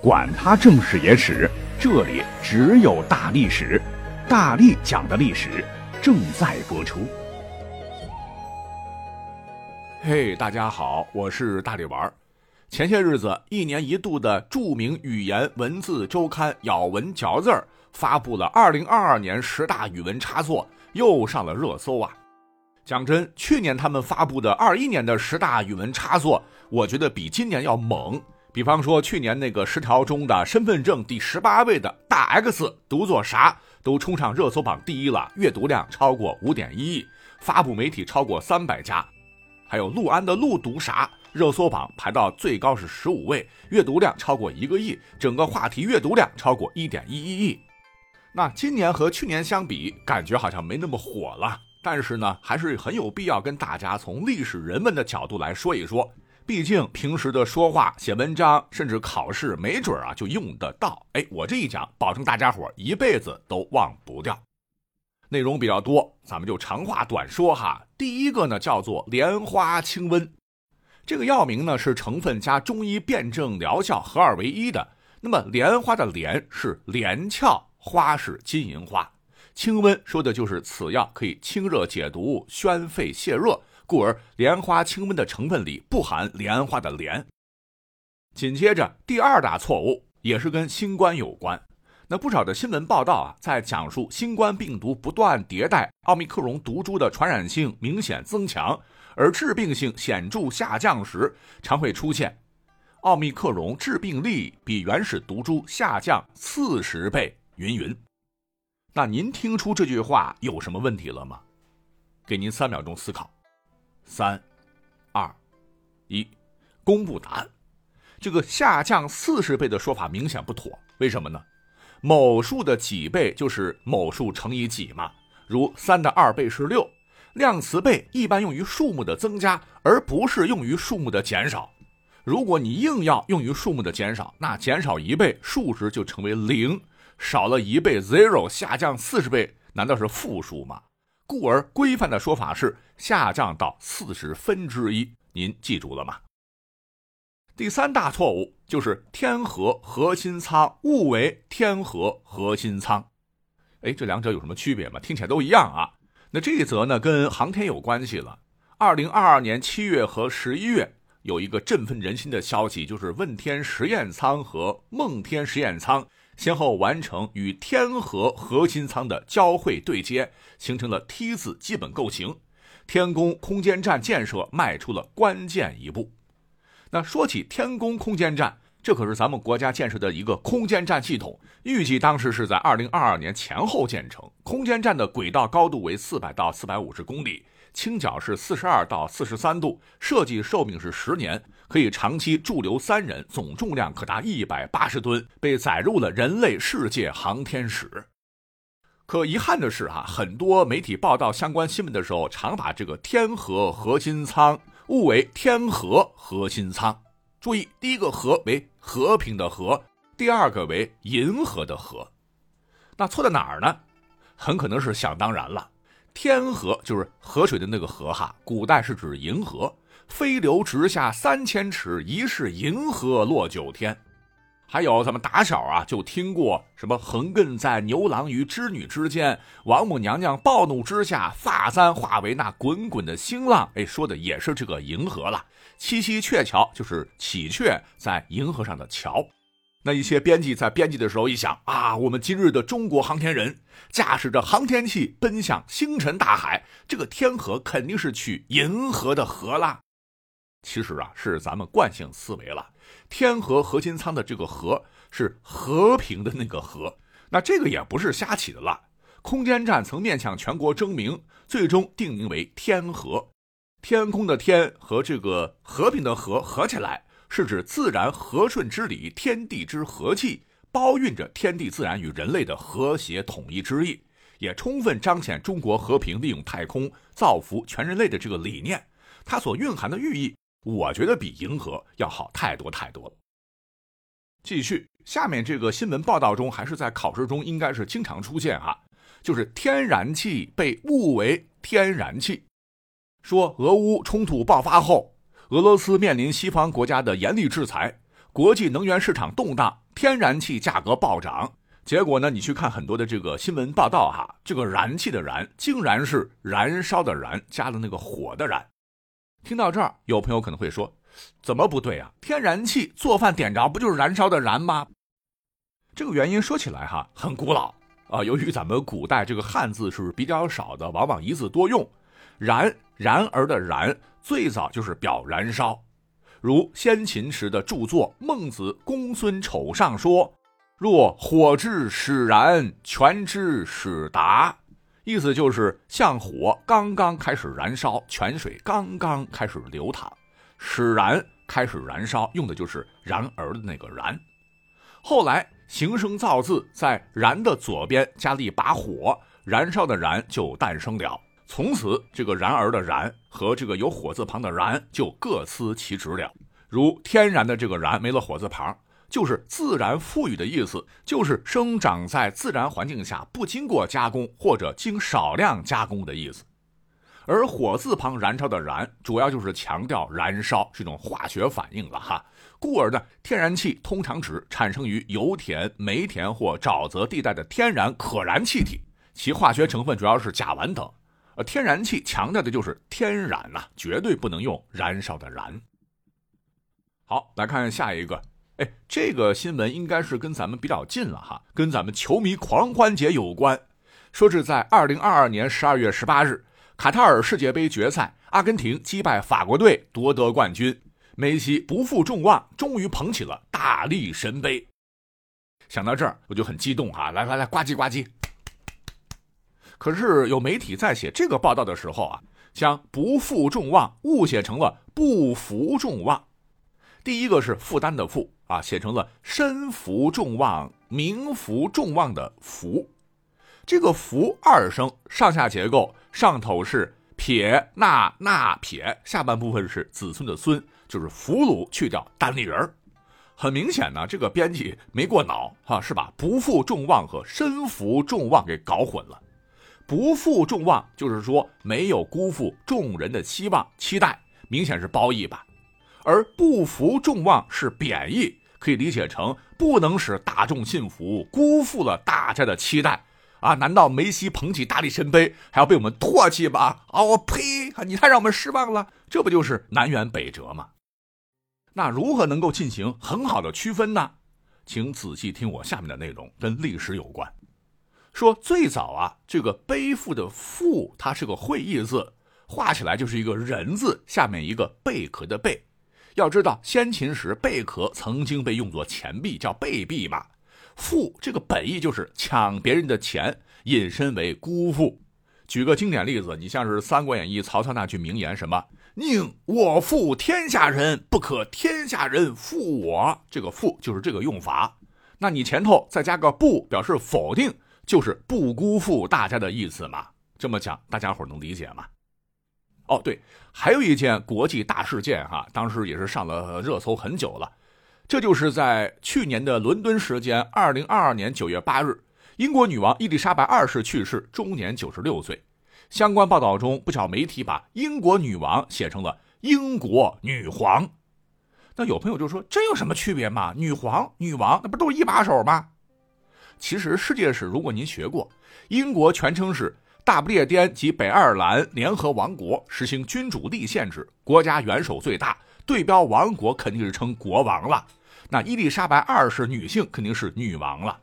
管他正史野史，这里只有大历史，大力讲的历史正在播出。嘿，大家好，我是大力丸儿。前些日子，一年一度的著名语言文字周刊《咬文嚼字儿》发布了2022年十大语文差作，又上了热搜啊！讲真，去年他们发布的21年的十大语文差作，我觉得比今年要猛。比方说，去年那个十条中的身份证第十八位的大 X 读作啥，都冲上热搜榜第一了，阅读量超过五点一亿，发布媒体超过三百家。还有陆安的陆读啥，热搜榜排到最高是十五位，阅读量超过一个亿，整个话题阅读量超过一点一一亿。那今年和去年相比，感觉好像没那么火了，但是呢，还是很有必要跟大家从历史人文的角度来说一说。毕竟平时的说话、写文章，甚至考试，没准啊就用得到。哎，我这一讲，保证大家伙一辈子都忘不掉。内容比较多，咱们就长话短说哈。第一个呢，叫做莲花清瘟，这个药名呢是成分加中医辨证疗效合二为一的。那么莲花的莲是连翘，花是金银花，清瘟说的就是此药可以清热解毒、宣肺泻热。故而，莲花清瘟的成分里不含莲花的莲。紧接着，第二大错误也是跟新冠有关。那不少的新闻报道啊，在讲述新冠病毒不断迭代，奥密克戎毒株的传染性明显增强，而致病性显著下降时，常会出现奥密克戎致病力比原始毒株下降四十倍，云云。那您听出这句话有什么问题了吗？给您三秒钟思考。三、二、一，公布答案。这个下降四十倍的说法明显不妥，为什么呢？某数的几倍就是某数乘以几嘛。如三的二倍是六，量词倍一般用于数目的增加，而不是用于数目的减少。如果你硬要用于数目的减少，那减少一倍，数值就成为零；少了一倍，zero，下降四十倍，难道是负数吗？故而，规范的说法是下降到四十分之一。您记住了吗？第三大错误就是天河核心舱误为天河核心舱。哎，这两者有什么区别吗？听起来都一样啊。那这一则呢，跟航天有关系了。二零二二年七月和十一月，有一个振奋人心的消息，就是问天实验舱和梦天实验舱。先后完成与天河核心舱的交会对接，形成了 T 字基本构型，天宫空间站建设迈出了关键一步。那说起天宫空间站，这可是咱们国家建设的一个空间站系统，预计当时是在二零二二年前后建成。空间站的轨道高度为四百到四百五十公里。倾角是四十二到四十三度，设计寿命是十年，可以长期驻留三人，总重量可达一百八十吨，被载入了人类世界航天史。可遗憾的是，哈，很多媒体报道相关新闻的时候，常把这个天河核心舱误为天河核心舱。注意，第一个“河”为和平的“和”，第二个为银河的“河”。那错在哪儿呢？很可能是想当然了。天河就是河水的那个河哈，古代是指银河，飞流直下三千尺，疑是银河落九天。还有咱们打小啊就听过什么横亘在牛郎与织女之间，王母娘娘暴怒之下发簪化为那滚滚的星浪，哎，说的也是这个银河了。七夕鹊桥就是喜鹊在银河上的桥。那一些编辑在编辑的时候一想啊，我们今日的中国航天人驾驶着航天器奔向星辰大海，这个天河肯定是去银河的河啦。其实啊，是咱们惯性思维了。天河核心舱的这个和是和平的那个和，那这个也不是瞎起的了。空间站曾面向全国征名，最终定名为天河。天空的天和这个和平的和合起来。是指自然和顺之理，天地之和气，包蕴着天地自然与人类的和谐统一之意，也充分彰显中国和平利用太空造福全人类的这个理念。它所蕴含的寓意，我觉得比银河要好太多太多了。继续，下面这个新闻报道中，还是在考试中应该是经常出现哈，就是天然气被误为天然气，说俄乌冲突爆发后。俄罗斯面临西方国家的严厉制裁，国际能源市场动荡，天然气价格暴涨。结果呢，你去看很多的这个新闻报道哈，这个燃气的燃竟然是燃烧的燃加了那个火的燃。听到这儿，有朋友可能会说，怎么不对啊？天然气做饭点着不就是燃烧的燃吗？这个原因说起来哈很古老啊，由于咱们古代这个汉字是比较少的，往往一字多用，燃然而的燃最早就是表燃烧。如先秦时的著作《孟子·公孙丑上》说：“若火之使燃，泉之使达。”意思就是像火刚刚开始燃烧，泉水刚刚开始流淌，使燃开始燃烧，用的就是然而的那个燃。后来形声造字在燃的左边加了一把火，燃烧的燃就诞生了。从此，这个然而的然和这个有火字旁的然就各司其职了。如天然的这个然没了火字旁，就是自然赋予的意思，就是生长在自然环境下，不经过加工或者经少量加工的意思。而火字旁燃烧的燃，主要就是强调燃烧是一种化学反应了哈。故而呢，天然气通常指产生于油田、煤田或沼泽地带的天然可燃气体，其化学成分主要是甲烷等。呃，天然气强调的就是天然呐，绝对不能用燃烧的燃。好，来看下一个。哎，这个新闻应该是跟咱们比较近了哈，跟咱们球迷狂欢节有关。说是在二零二二年十二月十八日，卡塔尔世界杯决赛，阿根廷击败法国队夺得冠军，梅西不负众望，终于捧起了大力神杯。想到这儿，我就很激动哈，来来来，呱唧呱唧。可是有媒体在写这个报道的时候啊，将“不负众望”误写成了“不服众望”。第一个是负担的“负”啊，写成了“身负众望”“名福众望”的“福”。这个“福”二声上下结构，上头是撇捺捺撇，下半部分是子孙的“孙”，就是俘虏去掉单立人很明显呢，这个编辑没过脑哈，是把“不负众望”和“身负众望”给搞混了。不负众望，就是说没有辜负众人的期望期待，明显是褒义吧；而不服众望是贬义，可以理解成不能使大众信服，辜负了大家的期待啊！难道梅西捧起大力神杯还要被我们唾弃吧？啊，我呸！你太让我们失望了，这不就是南辕北辙吗？那如何能够进行很好的区分呢？请仔细听我下面的内容，跟历史有关。说最早啊，这个背负的负，它是个会意字，画起来就是一个人字，下面一个贝壳的贝。要知道，先秦时贝壳曾经被用作钱币，叫贝币嘛。负这个本意就是抢别人的钱，引申为辜负。举个经典例子，你像是《三国演义》曹操那句名言，什么“宁我负天下人，不可天下人负我”，这个负就是这个用法。那你前头再加个不，表示否定。就是不辜负大家的意思嘛？这么讲，大家伙能理解吗？哦，对，还有一件国际大事件哈，当时也是上了热搜很久了。这就是在去年的伦敦时间，二零二二年九月八日，英国女王伊丽莎白二世去世，终年九十六岁。相关报道中，不少媒体把英国女王写成了英国女皇。那有朋友就说，这有什么区别吗？女皇、女王，那不都是一把手吗？其实世界史，如果您学过，英国全称是大不列颠及北爱尔兰联合王国，实行君主立宪制，国家元首最大，对标王国肯定是称国王了。那伊丽莎白二世女性肯定是女王了。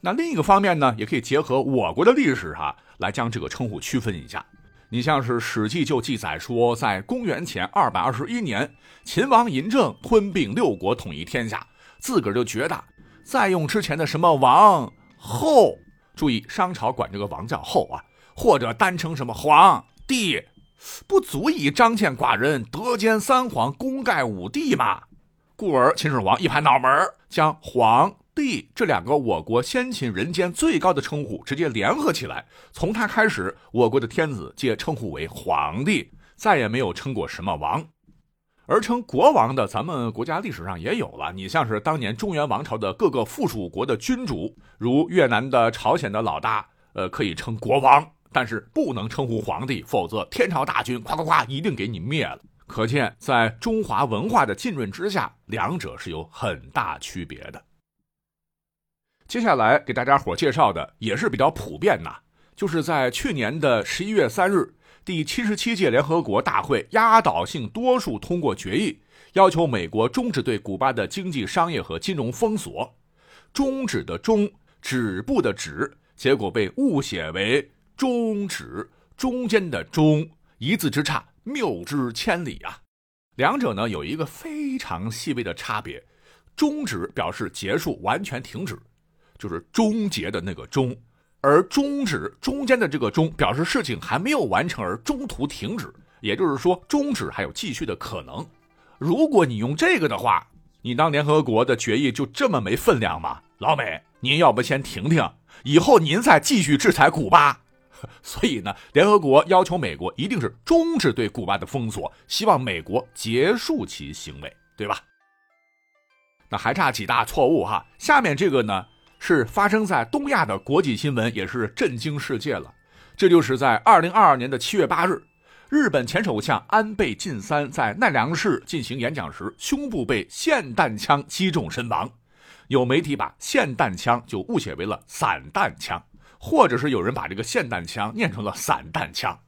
那另一个方面呢，也可以结合我国的历史哈，来将这个称呼区分一下。你像是《史记》就记载说，在公元前二百二十一年，秦王嬴政吞并六国，统一天下，自个儿就觉得。再用之前的什么王后，注意商朝管这个王叫后啊，或者单称什么皇帝，不足以彰显寡人德兼三皇，功盖五帝嘛。故而秦始皇一拍脑门，将皇帝这两个我国先秦人间最高的称呼直接联合起来，从他开始，我国的天子皆称呼为皇帝，再也没有称过什么王。而称国王的，咱们国家历史上也有了。你像是当年中原王朝的各个附属国的君主，如越南的、朝鲜的老大，呃，可以称国王，但是不能称呼皇帝，否则天朝大军夸夸夸一定给你灭了。可见，在中华文化的浸润之下，两者是有很大区别的。接下来给大家伙介绍的也是比较普遍呐，就是在去年的十一月三日，第七十七届联合国大会压倒性多数通过决议，要求美国终止对古巴的经济、商业和金融封锁。终止的终，止步的止，结果被误写为终止，中间的中，一字之差，谬之千里啊！两者呢有一个非常细微的差别，终止表示结束，完全停止。就是终结的那个终，而终止中间的这个终表示事情还没有完成而中途停止，也就是说终止还有继续的可能。如果你用这个的话，你当联合国的决议就这么没分量吗？老美，您要不先停停，以后您再继续制裁古巴。所以呢，联合国要求美国一定是终止对古巴的封锁，希望美国结束其行为，对吧？那还差几大错误哈，下面这个呢？是发生在东亚的国际新闻，也是震惊世界了。这就是在二零二二年的七月八日，日本前首相安倍晋三在奈良市进行演讲时，胸部被霰弹枪击中身亡。有媒体把霰弹枪就误写为了散弹枪，或者是有人把这个霰弹枪念成了散弹枪。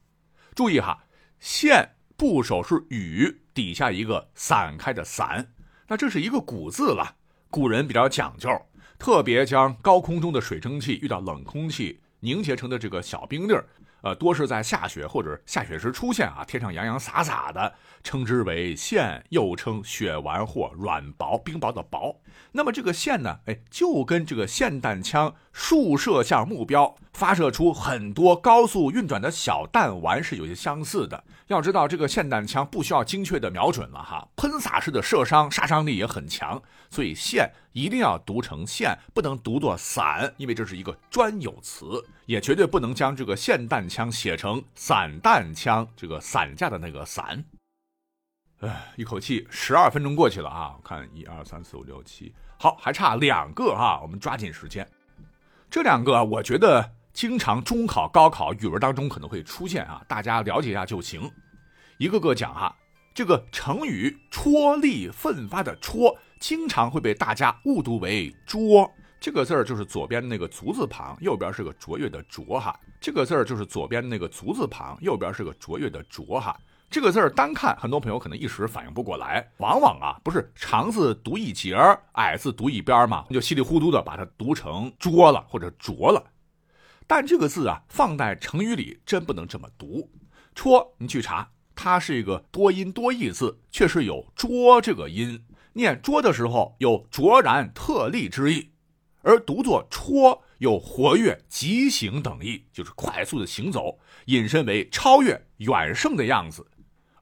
注意哈，霰部首是雨底下一个散开的散，那这是一个古字了。古人比较讲究。特别将高空中的水蒸气遇到冷空气凝结成的这个小冰粒儿，呃，多是在下雪或者下雪时出现啊，天上洋洋洒洒的，称之为霰，又称雪丸或软薄、冰雹的薄。那么这个霰呢，哎，就跟这个霰弹枪竖射向目标，发射出很多高速运转的小弹丸是有些相似的。要知道，这个霰弹枪不需要精确的瞄准了哈，喷洒式的射伤，杀伤力也很强，所以霰一定要读成霰，不能读作散，因为这是一个专有词，也绝对不能将这个霰弹枪写成散弹枪，这个散架的那个散。哎，一口气十二分钟过去了啊！我看一二三四五六七，好，还差两个哈，我们抓紧时间。这两个我觉得。经常中考、高考语文当中可能会出现啊，大家了解一下就行。一个个讲哈，这个成语“戳力奋发”的“戳”，经常会被大家误读为“拙”。这个字儿就是左边那个足字旁，右边是个卓越的“卓”哈。这个字儿就是左边那个足字旁，右边是个卓越的“卓”哈。这个字儿单看，很多朋友可能一时反应不过来。往往啊，不是长字读一截儿，矮字读一边儿嘛，就稀里糊涂的把它读成“拙”了或者“拙”了。但这个字啊，放在成语里真不能这么读。戳，你去查，它是一个多音多义字，确实有拙这个音。念拙的时候有卓然特立之意，而读作戳有活跃、急行等意，就是快速的行走，引申为超越、远胜的样子。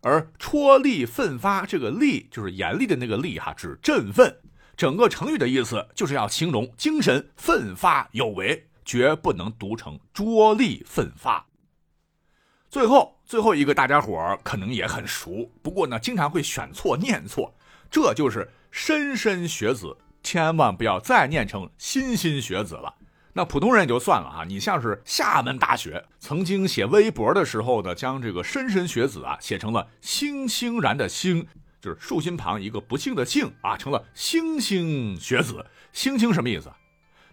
而戳力奋发，这个力就是严厉的那个力哈，指振奋。整个成语的意思就是要形容精神奋发有为。绝不能读成拙力奋发。最后，最后一个大家伙可能也很熟，不过呢，经常会选错、念错，这就是莘莘学子，千万不要再念成莘莘学子了。那普通人也就算了啊，你像是厦门大学曾经写微博的时候呢，将这个莘莘学子啊写成了欣欣然的欣，就是竖心旁一个不幸的幸啊，成了星星学子。星星什么意思？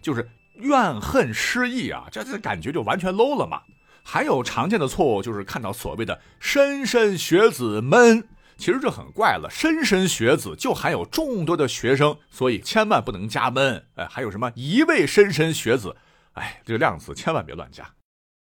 就是。怨恨失意啊，这这感觉就完全 low 了嘛。还有常见的错误就是看到所谓的“莘莘学子们”，其实这很怪了，“莘莘学子”就含有众多的学生，所以千万不能加闷。哎，还有什么一位莘莘学子？哎，这个量词千万别乱加。